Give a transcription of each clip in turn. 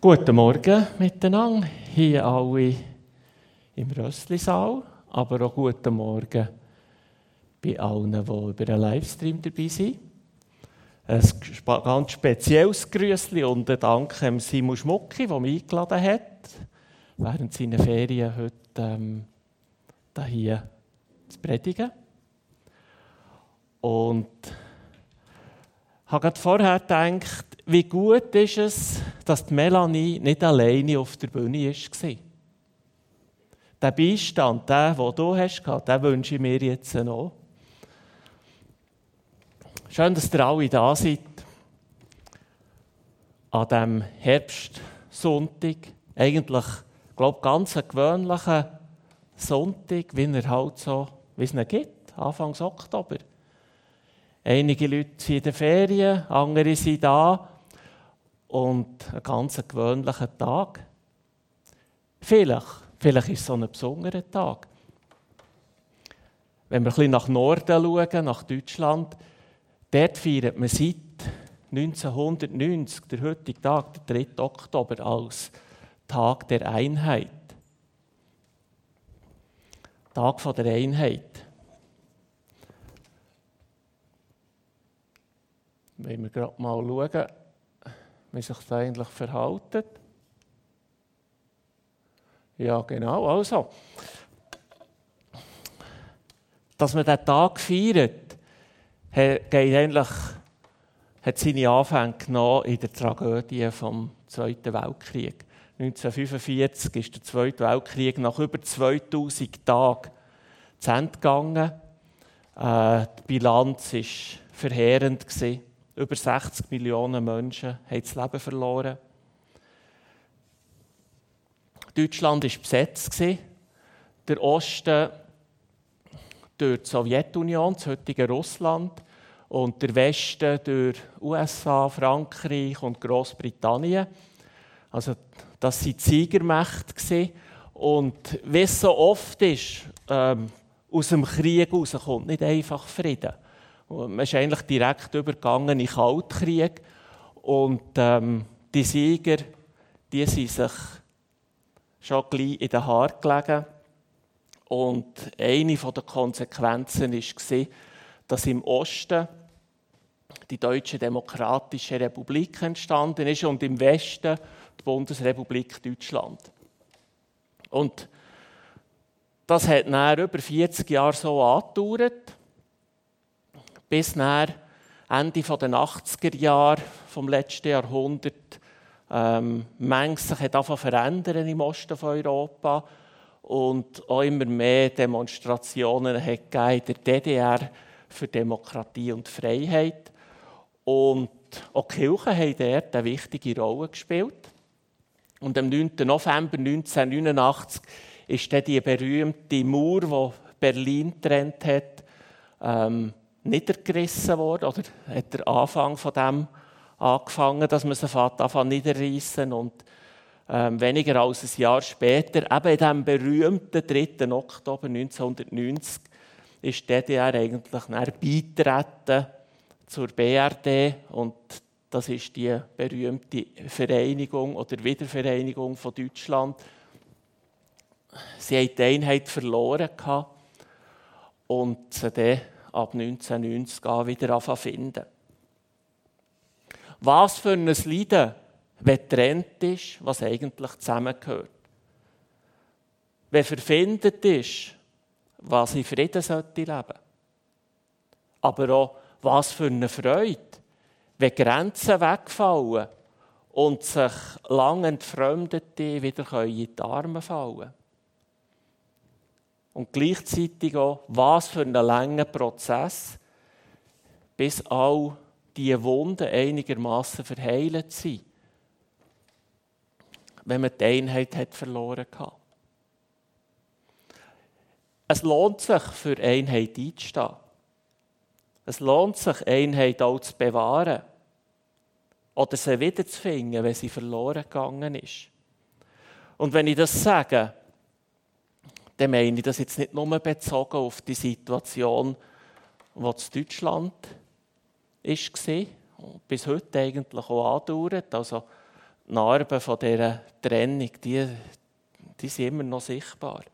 Guten Morgen miteinander, hier alle im Rösslisaal, aber auch guten Morgen bei allen, die über einen Livestream dabei sind. Ein ganz spezielles Grüßli und ein Dank an Simon Schmucki, der mich eingeladen hat, während seiner Ferien heute ähm, hier zu predigen. Und ich habe gerade vorher gedacht, wie gut ist es, dass die Melanie nicht alleine auf der Bühne war. Der Beistand, den, den du hast, den wünsche ich mir jetzt noch. Schön, dass ihr alle da seid. An diesem Herbstsonntag. Eigentlich, ich glaube ganz ein gewöhnlicher Sonntag, wie er halt so, wie es ihn gibt, Anfang Oktober. Einige Leute sind in den Ferien, andere sind da. Und ein ganz gewöhnlicher Tag. Vielleicht, vielleicht ist es so ein besonderer Tag. Wenn wir ein bisschen nach Norden schauen, nach Deutschland, dort feiert man seit 1990, der heutige Tag, der 3. Oktober, als Tag der Einheit. Tag der Einheit. Wenn wir gerade mal schauen, wie sich das eigentlich verhält. Ja, genau, also. Dass man diesen Tag feiert, geht eigentlich, hat seine Anfänge genommen in der Tragödie vom Zweiten Weltkrieg. 1945 ist der Zweite Weltkrieg nach über 2000 Tagen zu Ende gegangen. Äh, die Bilanz war verheerend. Gewesen. Über 60 Millionen Menschen haben das Leben verloren. Deutschland war besetzt. Der Osten durch die Sowjetunion, das heutige Russland, und der Westen durch USA, Frankreich und Großbritannien. Also, das waren Siegermächte. Und wie es so oft ist, ähm, aus dem Krieg kommt nicht einfach Frieden. Man ist eigentlich direkt übergegangen in den Kaltkrieg. Und ähm, die Sieger, die sind sich schon gleich in den Haaren gelegen. Und eine der Konsequenzen war, dass im Osten die Deutsche Demokratische Republik entstanden ist und im Westen die Bundesrepublik Deutschland. Und das hat dann über 40 Jahre so angedauert bis nach Ende der 80er Jahre vom letzten Jahrhundert ähm, manches sich hat verändern im Osten von Europa und auch immer mehr Demonstrationen hat in der DDR für Demokratie und Freiheit. Und auch die Kirchen haben dort eine wichtige Rolle gespielt. Und am 9. November 1989 ist dann die berühmte Mauer, die Berlin getrennt hat, ähm, niedergerissen worden, oder hat der Anfang von dem angefangen, dass man sie anfangen niederreißen und ähm, weniger als ein Jahr später, eben in diesem berühmten 3. Oktober 1990, ist die DDR eigentlich beitreten zur BRD und das ist die berühmte Vereinigung oder Wiedervereinigung von Deutschland. Sie haben die Einheit verloren und sie dann ab 1990 an wieder finden. Was für ein Leiden, wenn getrennt ist, was eigentlich zusammengehört. Wenn verfindet ist, was in Frieden sollte leben. Aber auch, was für eine Freude, wenn Grenzen wegfallen und sich lang Entfremdete wieder in die Arme fallen können und gleichzeitig auch, was für einen langen Prozess, bis all diese Wunden einigermaßen verheilt sind, wenn man die Einheit hat verloren hat. Es lohnt sich, für Einheit einzustehen. Es lohnt sich, Einheit auch zu bewahren oder sie wiederzufinden, wenn sie verloren gegangen ist. Und wenn ich das sage, dann meine ich das jetzt nicht nur bezogen auf die Situation, die in Deutschland war und bis heute eigentlich auch andauert. Also Narben von dieser Trennung, die, die sind immer noch sichtbar.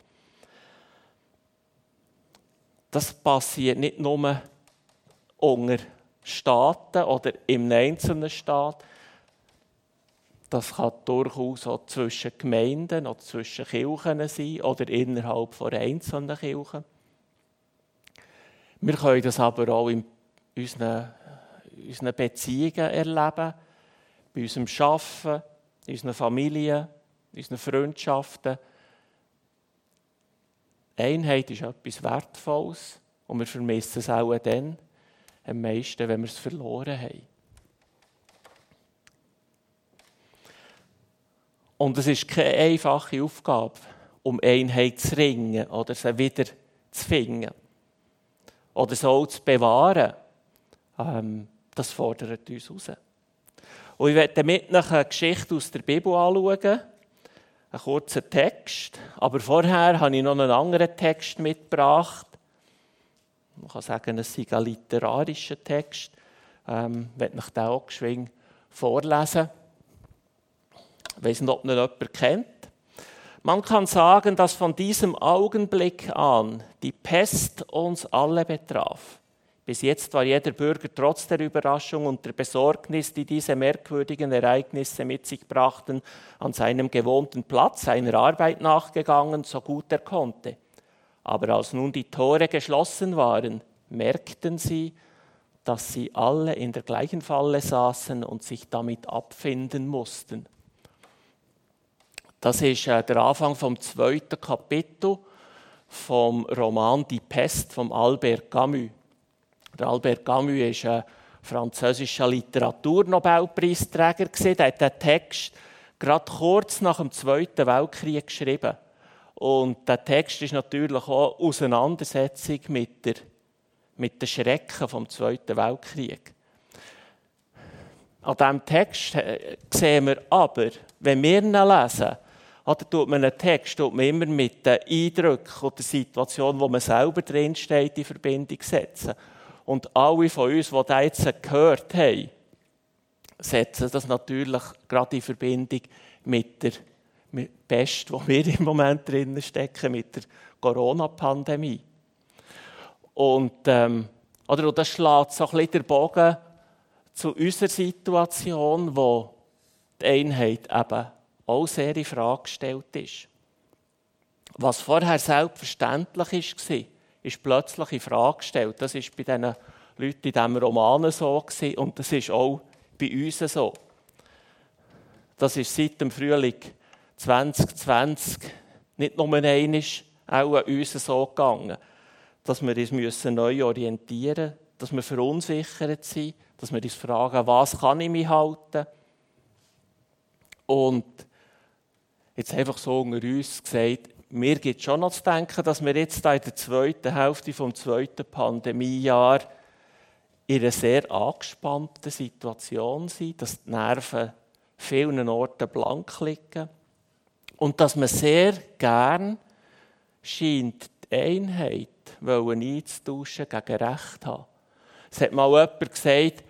Das passiert nicht nur unter Staaten oder im einzelnen Staat. Das kann durchaus auch zwischen Gemeinden oder zwischen Kirchen sein oder innerhalb von einzelnen Kirchen. Wir können das aber auch in unseren, unseren Beziehungen erleben, bei unserem Arbeiten, in unseren Familien, in unseren Freundschaften. Einheit ist etwas Wertvolles und wir vermissen es auch dann am meisten, wenn wir es verloren haben. Und es ist keine einfache Aufgabe, um Einheit zu ringen oder sie wieder zu finden. Oder so zu bewahren. Ähm, das fordert uns heraus. Und ich werde mit eine Geschichte aus der Bibel anschauen. Einen kurzen Text. Aber vorher habe ich noch einen anderen Text mitgebracht. Man kann sagen, es ist ein literarischer Text. Ähm, ich werde euch den auch geschwind vorlesen. Ich weiß nicht, ob ihn jemand kennt. Man kann sagen, dass von diesem Augenblick an die Pest uns alle betraf. Bis jetzt war jeder Bürger trotz der Überraschung und der Besorgnis, die diese merkwürdigen Ereignisse mit sich brachten, an seinem gewohnten Platz seiner Arbeit nachgegangen, so gut er konnte. Aber als nun die Tore geschlossen waren, merkten sie, dass sie alle in der gleichen Falle saßen und sich damit abfinden mussten. Das ist äh, der Anfang vom zweiten Kapitel vom Roman Die Pest von Albert Camus. Der Albert Camus war ein französischer Literaturnobelpreisträger. Er hat den Text gerade kurz nach dem Zweiten Weltkrieg geschrieben. Und der Text ist natürlich auch Auseinandersetzung mit, der, mit den Schrecken vom Zweiten Weltkrieg. An diesem Text äh, sehen wir aber, wenn wir ihn lesen, oder tut man einen Text tut man immer mit den Eindrücken oder der Situation, wo man selber drinsteht, in Verbindung setzen. Und alle von uns, die das jetzt gehört haben, setzen das natürlich gerade in Verbindung mit der Pest, wo wir im Moment drin stecken, mit der Corona-Pandemie. Und, ähm, oder, das schlägt so ein bisschen der Bogen zu unserer Situation, wo die Einheit eben auch sehr in Frage gestellt ist. Was vorher selbstverständlich war, ist plötzlich in Frage gestellt. Das ist bei diesen Leuten in diesem Roman so und das ist auch bei uns so. Das ist seit dem Frühling 2020 nicht nur einmal auch an uns so gegangen, dass wir uns neu orientieren müssen, dass wir verunsichert sind, dass wir uns fragen, was kann ich mich halten? Und jetzt einfach so unter uns gesagt, mir gibt schon noch zu denken, dass wir jetzt in der zweiten Hälfte vom zweiten Pandemiejahr in einer sehr angespannten Situation sind, dass die Nerven vielen Orten blank liegen und dass man sehr gern scheint, die Einheit einzutauschen gegen Recht haben. Es hat mal jemand gesagt,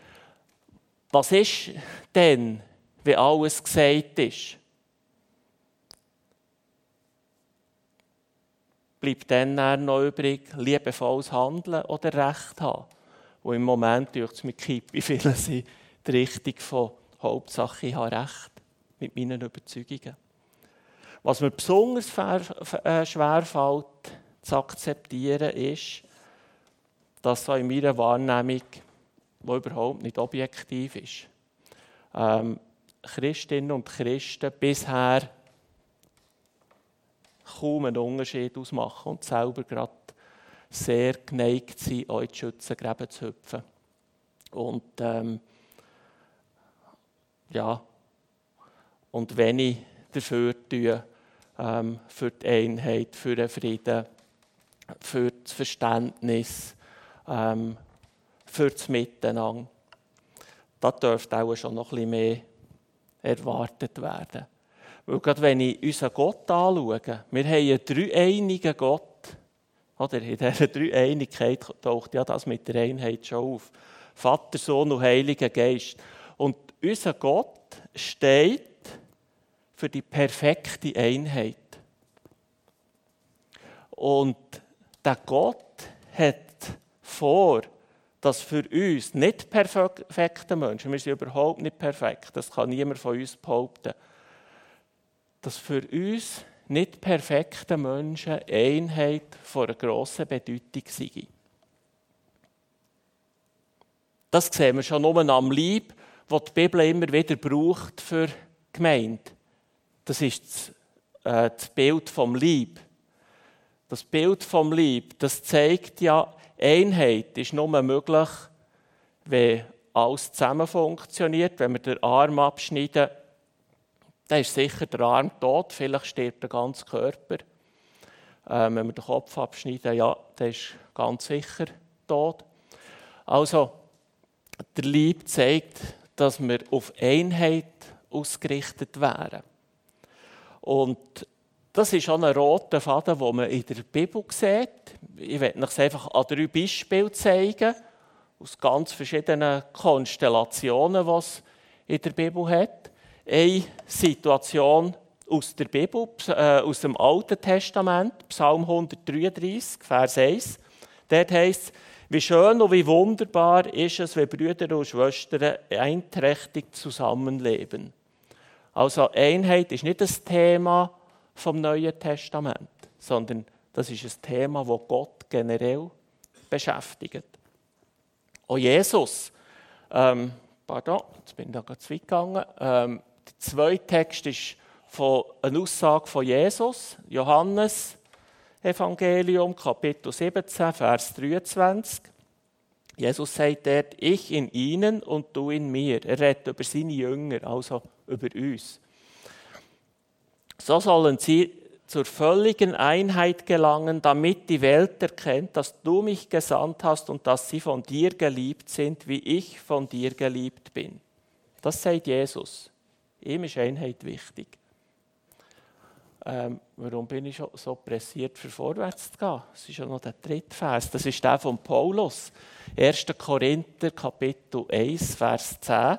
was ist denn, wie alles gesagt ist? Bleibt dann noch übrig, liebevolles Handeln oder Recht haben. Und im Moment durch es mit Kippi viele sind die Richtung von Hauptsache ich habe Recht mit meinen Überzeugungen. Was mir besonders äh, schwer fällt, zu akzeptieren, ist, dass so in meiner Wahrnehmung, die überhaupt nicht objektiv ist, ähm, Christinnen und Christen bisher kaum einen Unterschied ausmachen und selber gerade sehr geneigt sind, auch in die Schützengräben zu hüpfen. Und ähm, ja, und wenn ich dafür tue, ähm, für die Einheit, für den Frieden, für das Verständnis, ähm, für das Miteinander, da dürfte auch schon noch ein bisschen mehr erwartet werden. Weil gerade wenn ich unseren Gott anschaue, wir haben einen dreieinigen Gott. Oder in dieser Dreieinigkeit taucht ja das mit der Einheit schon auf. Vater, Sohn und Heiliger Geist. Und unser Gott steht für die perfekte Einheit. Und der Gott hat vor, dass für uns nicht perfekte Menschen, wir sind überhaupt nicht perfekt, das kann niemand von uns behaupten, dass für uns nicht perfekte Menschen Einheit von einer grossen Bedeutung sei. Das sehen wir schon nur am Lieb, das die Bibel immer wieder braucht für Gemeinde. Das ist das, äh, das Bild vom Lieb. Das Bild vom Lieb, das zeigt ja, Einheit ist nur möglich, wenn alles zusammen funktioniert. Wenn wir den Arm abschneiden, dann ist sicher der Arm tot, vielleicht stirbt der ganze Körper. Ähm, wenn wir den Kopf abschneiden, ja, dann ist ganz sicher tot. Also, der Lieb zeigt, dass wir auf Einheit ausgerichtet wären. Und das ist auch ein roter Faden, den man in der Bibel sieht. Ich werde euch einfach an drei Beispielen zeigen, aus ganz verschiedenen Konstellationen, die es in der Bibel hat. Eine Situation aus der Bibel, äh, aus dem Alten Testament, Psalm 133, Vers 1. Dort heißt es, wie schön und wie wunderbar ist es, wenn Brüder und Schwestern einträchtig zusammenleben. Also Einheit ist nicht das Thema vom Neuen Testament, sondern das ist ein Thema, das Gott generell beschäftigt. Auch Jesus, ähm, pardon, jetzt bin ich da gerade zu weit gegangen. Ähm, der zweite Text ist von einer Aussage von Jesus, Johannes Evangelium, Kapitel 17, Vers 23. Jesus sagt dort, ich in ihnen und du in mir. Er redet über seine Jünger, also über uns. So sollen sie zur völligen Einheit gelangen, damit die Welt erkennt, dass du mich gesandt hast und dass sie von dir geliebt sind, wie ich von dir geliebt bin. Das sagt Jesus. Ihm ist Einheit wichtig. Ähm, warum bin ich so pressiert, für vorwärts zu gehen? Das ist ja noch der dritte Vers. Das ist der von Paulus. 1. Korinther, Kapitel 1, Vers 10.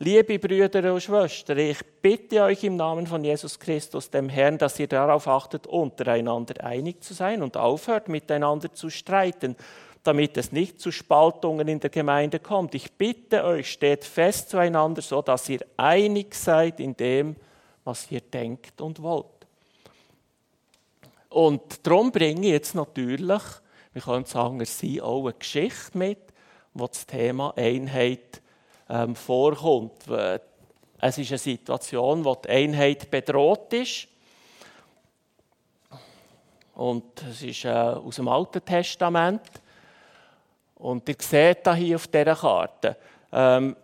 Liebe Brüder und Schwestern, ich bitte euch im Namen von Jesus Christus, dem Herrn, dass ihr darauf achtet, untereinander einig zu sein und aufhört, miteinander zu streiten, damit es nicht zu Spaltungen in der Gemeinde kommt. Ich bitte euch, steht fest zueinander, so dass ihr einig seid in dem, was ihr denkt und wollt. Und darum bringe ich jetzt natürlich, wir können sagen, es sei auch eine Geschichte mit, wo das Thema Einheit ähm, vorkommt. Es ist eine Situation, wo die Einheit bedroht ist. Und es ist äh, aus dem Alten Testament. Und ihr seht da hier auf dieser Karte, ähm,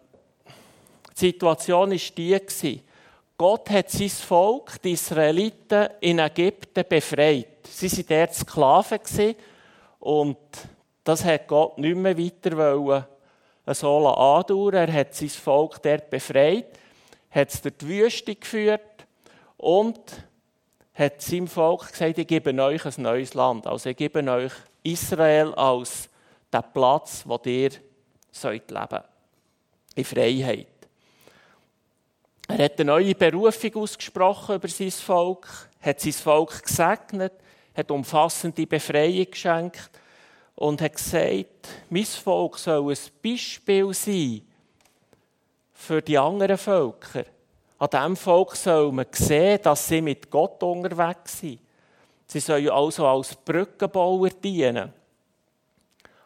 die Situation war die, Gott hat sein Volk, die Israeliten, in Ägypten befreit. Sie waren dort Sklaven und das hat Gott nicht mehr weiter wollen so andauern. Er hat sein Volk dort befreit, hat es durch die Wüste geführt und hat seinem Volk gesagt, ich gebe euch ein neues Land. Also ich gebe euch Israel als den Platz, wo ihr sollt leben In Freiheit. Er hat eine neue Berufung ausgesprochen über sein Volk, hat sein Volk gesegnet, hat umfassende Befreiung geschenkt und hat gesagt, mein Volk soll ein Beispiel sein für die anderen Völker. An diesem Volk soll man sehen, dass sie mit Gott unterwegs sind. Sie sollen also als Brückenbauer dienen.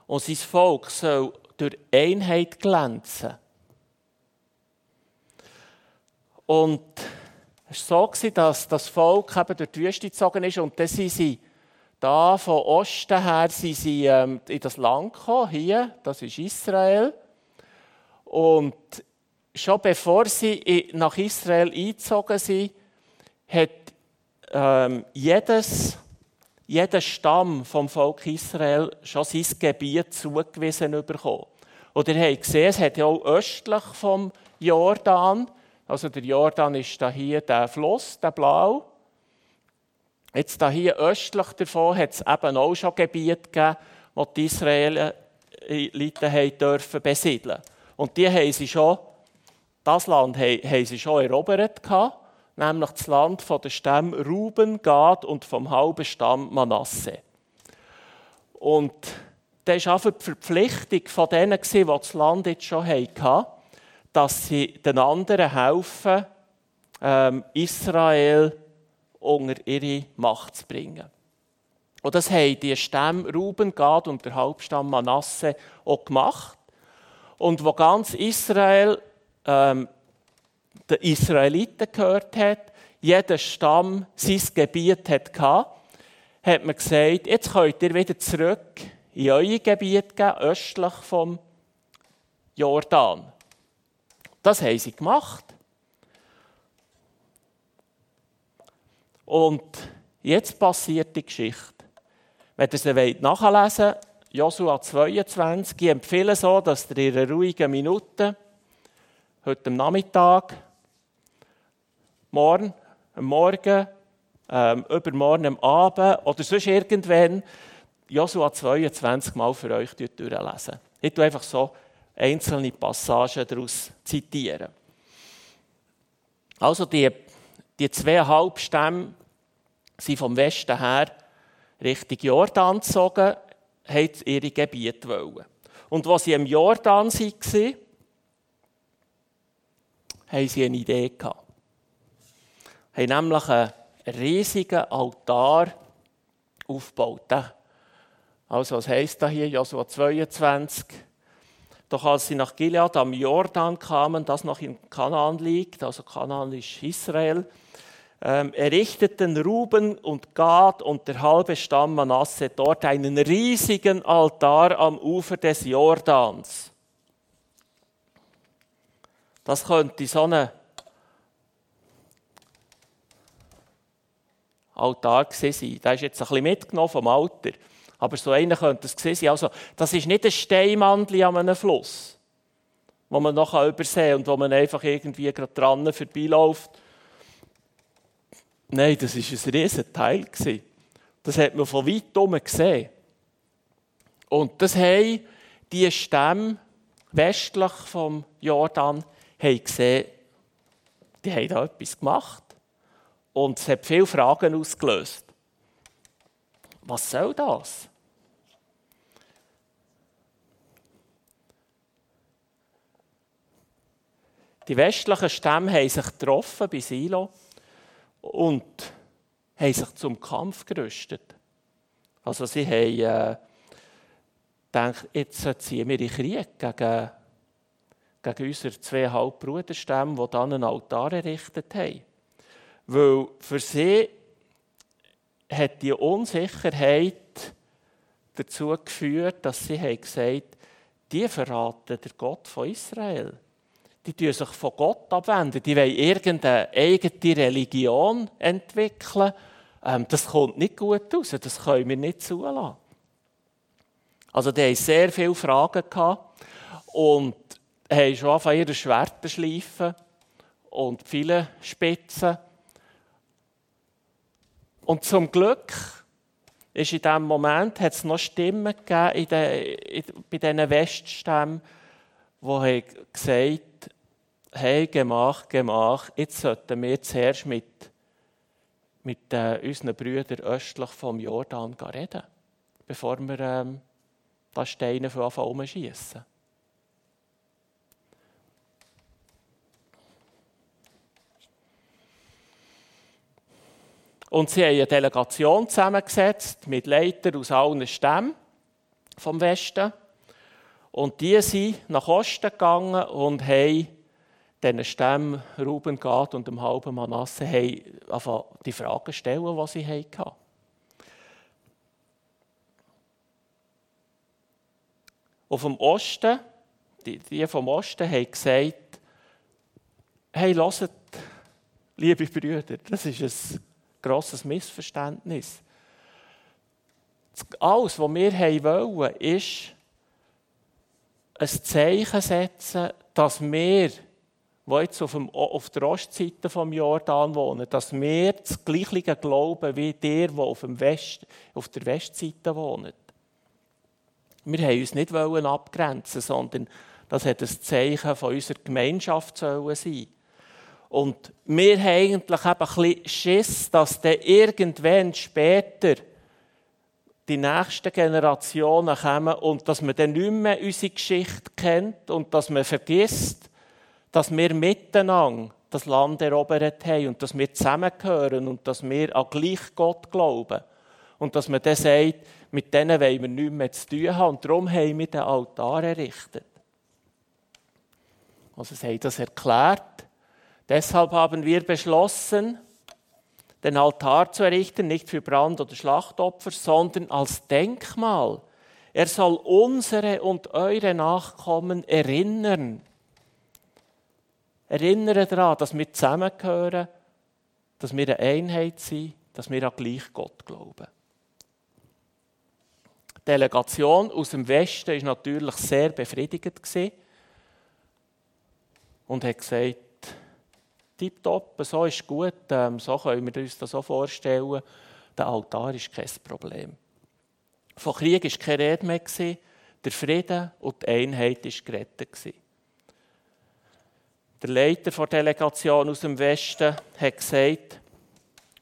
Und sein Volk soll durch Einheit glänzen. Und es war so, dass das Volk eben durch die Wüste gezogen ist und dann sind sie da von Osten her sind sie ähm, in das Land gekommen, hier, das ist Israel. Und schon bevor sie nach Israel eingezogen sind, hat ähm, jedes, jeder Stamm vom Volk Israel schon sein Gebiet zugewiesen bekommen. Oder ihr habt gesehen, es hat ja auch östlich vom Jordan, also der Jordan ist da hier der Fluss, der Blau, Jetzt hier östlich davon hat es eben auch schon Gebiete gegeben, wo die Israeliten dürfen besiedeln Und die haben sie schon, das Land haben, sie schon erobert gehabt. Nämlich das Land von den Stämmen Ruben, Gad und vom halben Stamm Manasse. Und das war einfach die Verpflichtung von denen, die das Land jetzt schon hatten, dass sie den anderen helfen, ähm, Israel unter ihre Macht zu bringen. Und das haben die Stämme Ruben, Gad und der Halbstamm Manasse auch gemacht. Und wo ganz Israel ähm, den Israeliten gehört hat, jeder Stamm sein Gebiet hatte, hat man gesagt, jetzt könnt ihr wieder zurück in euer Gebiet gehen, östlich vom Jordan. Das haben sie gemacht. Und jetzt passiert die Geschichte. Wenn ihr sie nachlesen wollt, Josua 22, ich empfehle so, dass ihr in einer ruhigen Minute, heute Nachmittag, morgen, am Morgen, ähm, übermorgen am Abend oder sonst irgendwann Josua 22 mal für euch durchlesen. Ich tue einfach so einzelne Passagen daraus zitieren. Also die, die zweieinhalb Stämme sind vom Westen her Richtung Jordan gezogen, haben ihre Gebiete wollen. Und als sie im Jordan waren, haben sie eine Idee gehabt. Haben nämlich einen riesigen Altar aufgebaut. Also, was heisst das hier? Josua 22. Doch als sie nach Gilead am Jordan kamen, das noch in Kanaan liegt, also Kanaan ist Israel, ähm, errichteten Ruben und Gad und der halbe Stamm Manasse dort einen riesigen Altar am Ufer des Jordans. Das könnte so ein Altar sein. Der ist jetzt ein bisschen mitgenommen vom Alter. Aber so einer könnte es sein. Also, das ist nicht ein Steinmandel an einem Fluss, wo man noch übersehen kann und wo man einfach irgendwie gerade dran vorbeiläuft Nein, das war ein riesen Teil. Das hat man von weitem gesehen. Und das haben die Stämme westlich vom Jordan gesehen, die haben da etwas gemacht. Und es hat viele Fragen ausgelöst. Was soll das? Die westlichen Stämme haben sich getroffen bei Silo und haben sich zum Kampf gerüstet. Also sie haben äh, gedacht, jetzt ziehen wir in Krieg gegen, gegen unsere zwei Halbbruderstämme, die dann einen Altar errichtet haben. Weil für sie hat die Unsicherheit dazu geführt, dass sie haben gesagt die verraten der Gott von Israel die tun sich von Gott abwenden. Die wollen irgendeine eigene Religion entwickeln. Ähm, das kommt nicht gut raus. Das können wir nicht zulassen. Also, die hatten sehr viele Fragen gehabt und haben schon angefangen, ihre Schwerter schleifen und viele Spitzen. Und zum Glück ist in diesem Moment hat es noch Stimmen gegeben in den, in, bei diesen Weststämmen, die gesagt hey, Gemach, Gemach, jetzt sollten wir zuerst mit, mit äh, unseren Brüdern östlich vom Jordan reden, bevor wir ähm, da Steine von Anfang umschießen. Und sie haben eine Delegation zusammengesetzt mit Leitern aus allen Stämmen vom Westen. Und die sind nach Osten gegangen und haben diesen Stämmen Ruben, Gad und dem halben Manasse haben die Fragen stellen, die sie hatten. Auf dem Osten, die, die vom Osten haben gesagt, hey, hört, liebe Brüder, das ist ein grosses Missverständnis. Alles, was wir wollen, ist ein Zeichen setzen, dass wir die jetzt auf, dem, auf der Ostseite vom Jordan wohnen, dass wir das gleiche glauben wie der, der auf, dem West, auf der Westseite wohnt. Wir wollten uns nicht abgrenzen, sondern das hat ein Zeichen von unserer Gemeinschaft sein. Und wir haben eigentlich ein bisschen Schiss, dass dann irgendwann später die nächsten Generationen kommen und dass man dann nicht mehr unsere Geschichte kennt und dass man vergisst, dass wir miteinander das Land erobert haben und dass wir zusammengehören und dass wir an gleich Gott glauben. Und dass man dann sagt, mit denen wollen wir nichts mehr zu tun haben. Und darum haben wir den Altar errichtet. Also sie haben das erklärt. Deshalb haben wir beschlossen, den Altar zu errichten, nicht für Brand- oder Schlachtopfer, sondern als Denkmal. Er soll unsere und eure Nachkommen erinnern. Erinnern daran, dass wir zusammengehören, dass wir eine Einheit sind, dass wir an gleich Gott glauben. Die Delegation aus dem Westen war natürlich sehr befriedigend und hat gesagt, tipptopp, so ist gut, ähm, so können wir uns das so vorstellen. Der Altar ist kein Problem. Von Krieg war keine Rede mehr, der Frieden und die Einheit war gerettet. Der Leiter der Delegation aus dem Westen hat gesagt,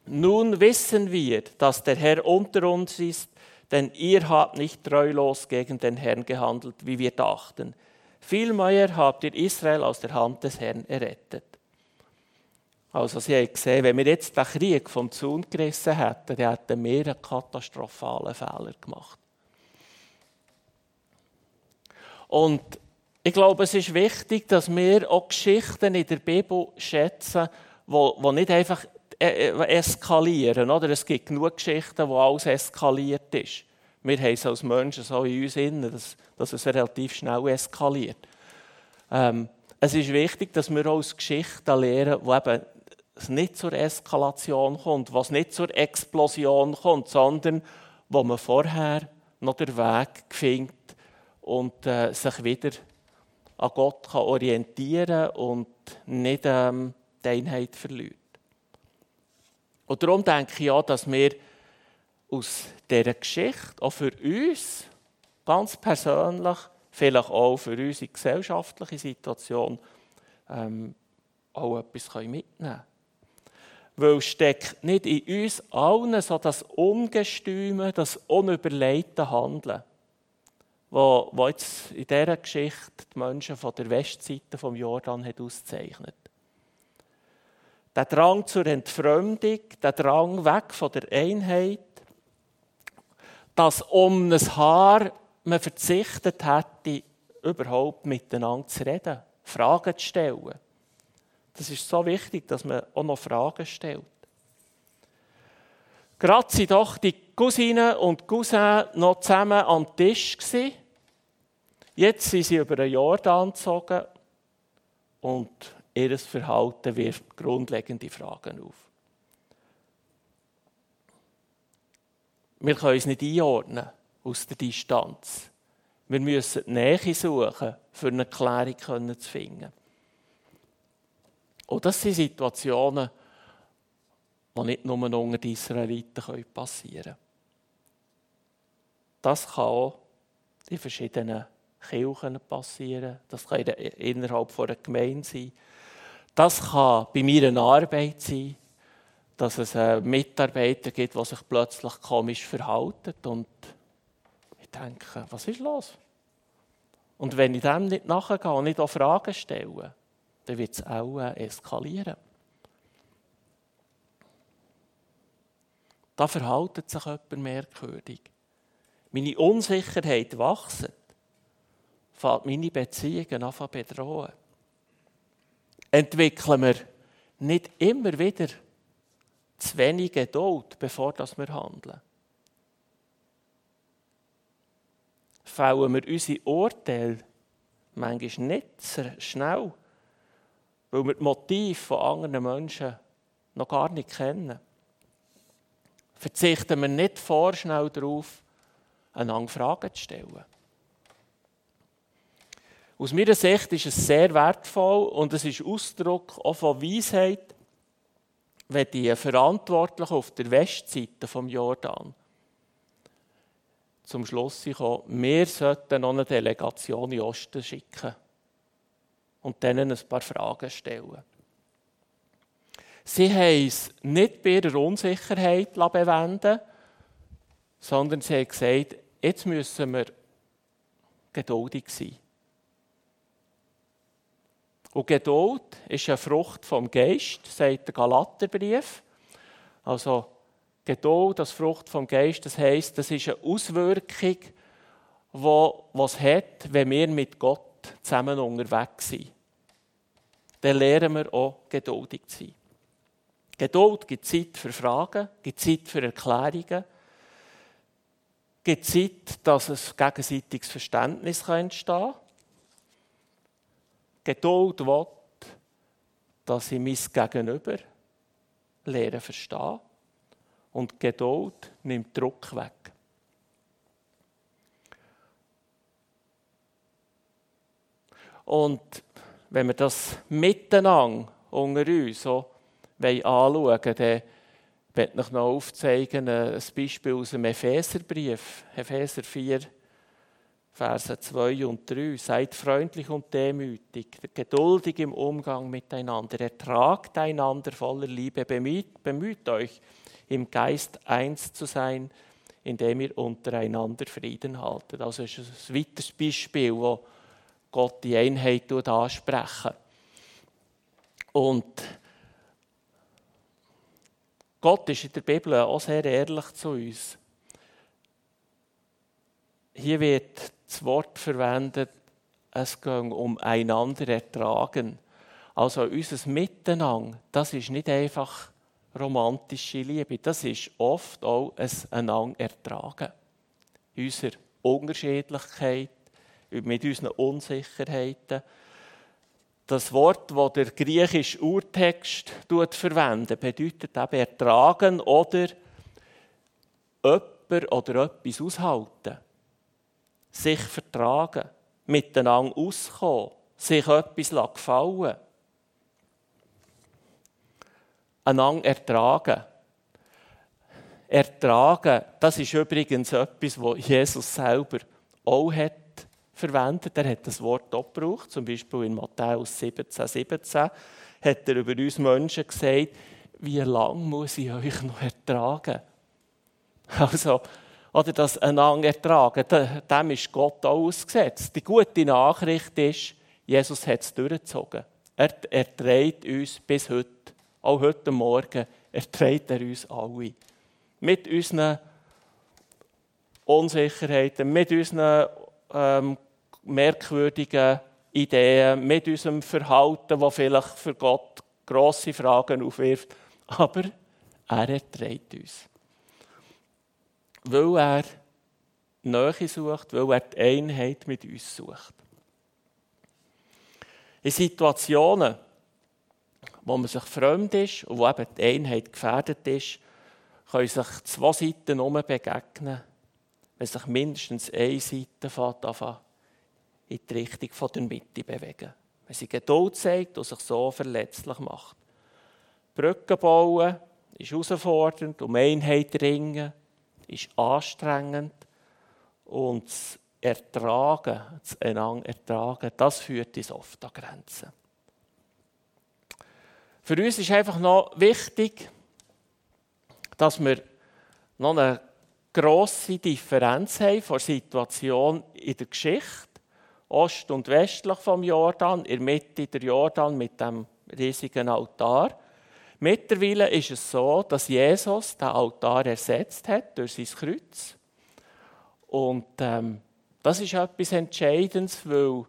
nun wissen wir, dass der Herr unter uns ist, denn ihr habt nicht treulos gegen den Herrn gehandelt, wie wir dachten. Vielmehr habt ihr Israel aus der Hand des Herrn errettet. Also sie haben gesehen, wenn wir jetzt den Krieg vom Zaun gerissen hätten, dann hätten wir einen katastrophalen Fehler gemacht. Und ich glaube, es ist wichtig, dass wir auch Geschichten in der Bibel schätzen, die nicht einfach äh, äh, eskalieren. Oder? Es gibt genug Geschichten, wo alles eskaliert ist. Wir haben es als Menschen so in uns innen, dass, dass es relativ schnell eskaliert. Ähm, es ist wichtig, dass wir auch aus Geschichten lernen, wo eben es nicht zur Eskalation kommt, was nicht zur Explosion kommt, sondern wo man vorher noch den Weg findet und äh, sich wieder an Gott kann orientieren und nicht ähm, die Einheit verliert. Und darum denke ich auch, dass wir aus dieser Geschichte auch für uns ganz persönlich, vielleicht auch für unsere gesellschaftliche Situation, ähm, auch etwas mitnehmen können weil steckt nicht in uns allen so das Ungestüme, das unüberlegte Handeln, wo, wo jetzt in dieser Geschichte die Menschen von der Westseite vom Jordan hat auszeichnet. Der Drang zur Entfremdung, der Drang weg von der Einheit, dass um ein Haar man verzichtet hätte, überhaupt miteinander zu reden, Fragen zu stellen. Das ist so wichtig, dass man auch noch Fragen stellt. Gerade sind doch die Cousinen und Cousins noch zusammen am Tisch gewesen. Jetzt sind sie über den Jordan gezogen und ihr Verhalten wirft grundlegende Fragen auf. Wir können es nicht einordnen aus der Distanz. Wir müssen die Nähe suchen, für eine Klärung zu finden. Und das sind Situationen, die nicht nur unter den Israeliten passieren können. Das kann auch in verschiedenen Kirchen passieren. Das kann innerhalb einer Gemeinde sein. Das kann bei mir eine Arbeit sein, dass es einen Mitarbeiter gibt, der sich plötzlich komisch verhält. Und ich denke, was ist los? Und wenn ich dem nicht nachgehe und nicht auch Fragen stelle, dann wird es auch äh, eskalieren. Da verhaltet sich jemand merkwürdig. Meine Unsicherheit wächst, fällt meine Beziehungen an zu bedrohen. Entwickeln wir nicht immer wieder zu wenig Geduld, bevor wir handeln. Fällen wir unsere Urteile manchmal nicht so schnell weil wir die Motive von anderen Menschen noch gar nicht kennen. Verzichten wir nicht vorschnell darauf, einander Fragen zu stellen. Aus meiner Sicht ist es sehr wertvoll und es ist Ausdruck auch von Weisheit, wenn die Verantwortlichen auf der Westseite vom Jordan zum Schluss kommen, wir sollten noch eine Delegation in den Osten schicken und denen ein paar Fragen stellen. Sie haben es nicht bei ihrer Unsicherheit bewenden sondern sie haben gesagt, jetzt müssen wir geduldig sein. Und Geduld ist eine Frucht vom Geist, sagt der Galaterbrief. Also Geduld, das Frucht vom Geist, das heisst, das ist eine Auswirkung, die es hat, wenn wir mit Gott zusammen unterwegs sind. Dann lernen wir auch geduldig zu sein. Geduld gibt Zeit für Fragen, gibt Zeit für Erklärungen, gibt Zeit, dass ein gegenseitiges Verständnis entstehen kann. Geduld will, dass ich mein Gegenüber lernen verstehe. Und Geduld nimmt Druck weg. Und wenn wir das miteinander unter uns so anschauen, dann möchte ich noch aufzeigen, ein Beispiel aus dem Epheserbrief, Epheser 4, Verse 2 und 3. Seid freundlich und demütig, geduldig im Umgang miteinander, ertragt einander voller Liebe, bemüht, bemüht euch, im Geist eins zu sein, indem ihr untereinander Frieden haltet. Also ist ein weiteres Beispiel, wo Gott die Einheit ansprechen. Und Gott ist in der Bibel auch sehr ehrlich zu uns. Hier wird das Wort verwendet, es geht um einander ertragen. Also unser Miteinander, das ist nicht einfach romantische Liebe, das ist oft auch ein einander ertragen. Unsere Unterschiedlichkeit, mit unseren Unsicherheiten. Das Wort, das der griechische Urtext verwendet, bedeutet eben ertragen oder jemand oder etwas aushalten. Sich vertragen, miteinander auskommen, sich etwas gefallen einander ertragen. Ertragen, das ist übrigens etwas, was Jesus selber auch hat verwendet. Er hat das Wort auch gebraucht, zum Beispiel in Matthäus 17, 17 hat er über uns Menschen gesagt, wie lange muss ich euch noch ertragen? Also, oder das einander ertragen, dem ist Gott auch ausgesetzt. Die gute Nachricht ist, Jesus hat es durchgezogen. Er, er trägt uns bis heute, auch heute Morgen, er trägt er uns alle. Mit unseren Unsicherheiten, mit unseren ähm, merkwürdigen Ideen, mit unserem Verhalten, das vielleicht für Gott grosse Fragen aufwirft. Aber er erträgt uns. Weil er Nähe sucht, weil er die Einheit mit uns sucht. In Situationen, wo man sich fremd ist und wo eben die Einheit gefährdet ist, können sich zwei Seiten begegnen, wenn sich mindestens eine Seite anfängt in die Richtung der Mitte bewegen. Wenn sie Geduld zeigt und sich so verletzlich macht. Brücken bauen ist herausfordernd, um Einheit ringen ist anstrengend und das Ertragen, das einander Ertragen, das führt uns oft an Grenzen. Für uns ist einfach noch wichtig, dass wir noch eine grosse Differenz haben von der Situation in der Geschichte ost- und westlich vom Jordan, in der Mitte der Jordan mit dem riesigen Altar. Mittlerweile ist es so, dass Jesus den Altar ersetzt hat durch sein Kreuz. Und ähm, das ist etwas Entscheidendes, weil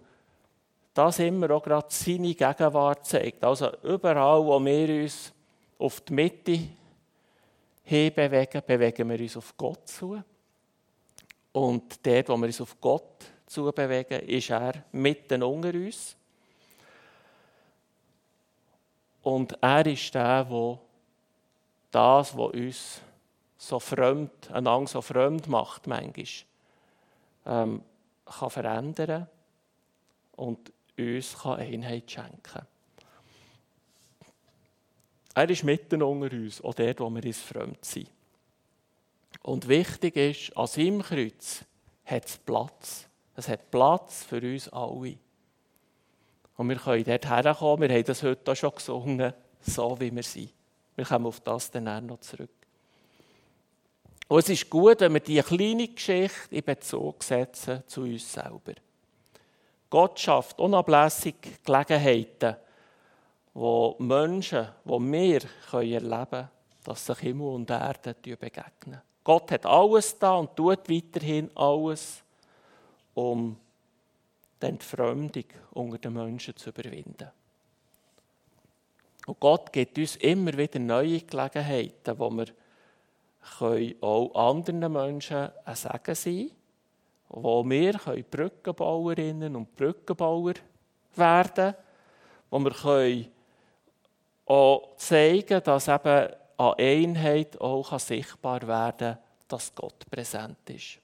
das immer auch gerade seine Gegenwart zeigt. Also überall, wo wir uns auf die Mitte hinbewegen, bewegen wir uns auf Gott zu. Und dort, wo wir uns auf Gott zu bewegen, ist er mitten unter uns. Und er ist der, der das, was uns so fremd, einander so fremd macht, manchmal, ähm, kann verändern und uns kann Einheit schenken Er ist mitten unter uns, auch dort, wo wir uns fremd sind. Und wichtig ist, an seinem Kreuz hat es Platz. Es hat Platz für uns alle. Und wir können dort herkommen, wir haben das heute auch schon gesungen, so wie wir sind. Wir kommen auf das dann noch zurück. Und es ist gut, wenn wir diese kleine Geschichte in Bezug setzen zu uns selber. Gott schafft unablässig Gelegenheiten, wo Menschen, wo wir erleben können, dass sich Himmel und Erde begegnen. Gott hat alles da und tut weiterhin alles, um die Entfremdung unter den Menschen zu überwinden. Und Gott gibt uns immer wieder neue Gelegenheiten, wo wir auch anderen Menschen ein Segen sein können, wo wir Brückenbauerinnen und Brückenbauer werden können, wo wir auch zeigen können, dass eben an Einheit auch sichtbar werden kann, dass Gott präsent ist.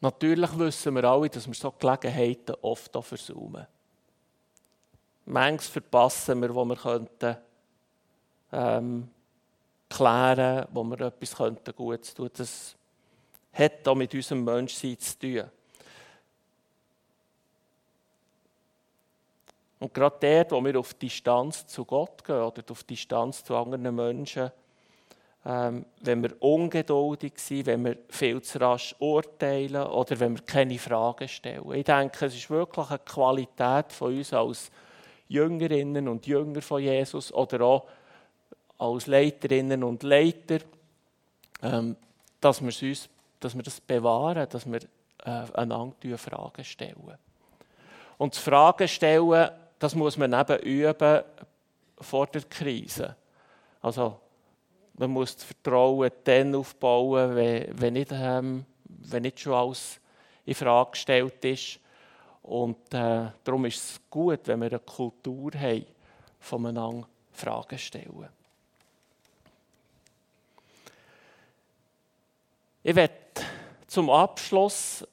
Natürlich wissen wir alle, dass wir so Gelegenheiten oft auch versäumen. Manches verpassen wir, wo wir könnten, ähm, klären wo wir etwas könnten Gutes tun Das hat auch mit unserem Menschsein zu tun. Und gerade dort, wo wir auf Distanz zu Gott gehen oder auf Distanz zu anderen Menschen, ähm, wenn wir ungeduldig sind, wenn wir viel zu rasch urteilen oder wenn wir keine Fragen stellen. Ich denke, es ist wirklich eine Qualität von uns als Jüngerinnen und Jünger von Jesus oder auch als Leiterinnen und Leiter, ähm, dass, wir uns, dass wir das bewahren, dass wir äh, einander Fragen stellen. Und das Fragen stellen, das muss man eben üben vor der Krise. Also man muss das Vertrauen dann aufbauen, wenn, wenn, nicht, ähm, wenn nicht schon alles in Frage gestellt ist. Und äh, darum ist es gut, wenn wir eine Kultur haben, voneinander Fragen stellen. Ich werde zum Abschluss,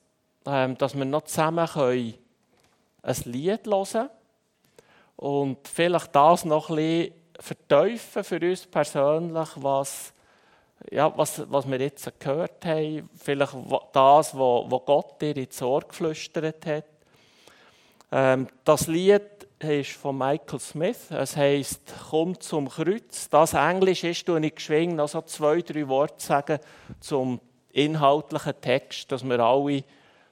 äh, dass wir noch zusammen können ein Lied hören können und vielleicht das noch ein bisschen vertiefen für uns persönlich, was, ja, was, was wir jetzt gehört haben. Vielleicht das, was Gott dir ins Ohr geflüstert hat. Ähm, das Lied ist von Michael Smith. Es heißt Komm zum Kreuz. Das Englisch ist, du ich geschwingen, noch so zwei, drei Worte sagen zum inhaltlichen Text, dass wir alle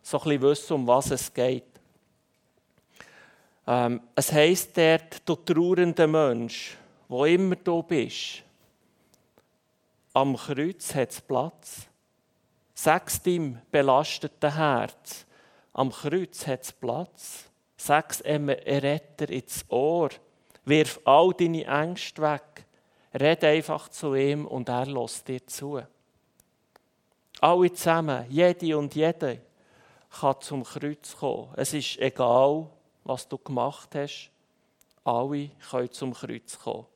so ein bisschen wissen, um was es geht. Ähm, es heißt dort, du trauernder Mensch, wo immer du bist, am Kreuz hat es Platz. Sag's deinem belasteten Herz, am Kreuz hat es Platz. Sag's einem Retter ins Ohr. Wirf all deine Ängste weg. Red einfach zu ihm und er lässt dir zu. Alle zusammen, jede und jede, kann zum Kreuz kommen. Es ist egal, was du gemacht hast. Alle können zum Kreuz kommen.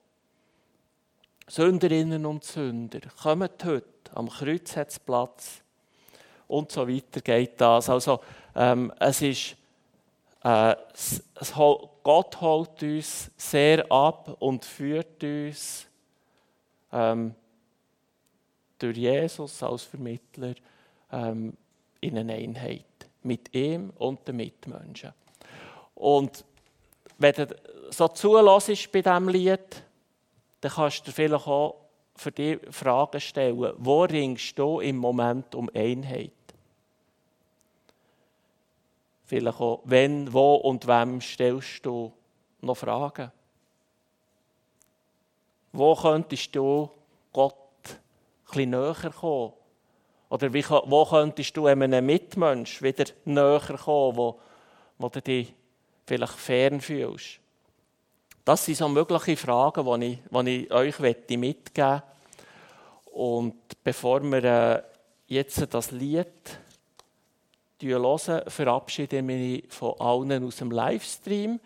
Sünderinnen und Sünder, kommt heute, am Kreuz hat es Platz. Und so weiter geht das. Also, ähm, es ist, äh, es, es, Gott holt uns sehr ab und führt uns ähm, durch Jesus als Vermittler ähm, in eine Einheit mit ihm und den Mitmenschen. Und wenn du so zulässt bei diesem Lied, dann kannst du vielleicht auch für dich Fragen stellen. Wo ringst du im Moment um Einheit? Vielleicht auch, wenn, wo und wem stellst du noch Fragen? Wo könntest du Gott ein näher kommen? Oder wie, wo könntest du einem Mitmensch wieder näher kommen, wo, wo du dich vielleicht fern fühlst? Das sind so mögliche Fragen, die ich, die ich euch mitgeben möchte. Und bevor wir äh, jetzt das Lied hören, verabschiede ich mich von allen aus dem Livestream.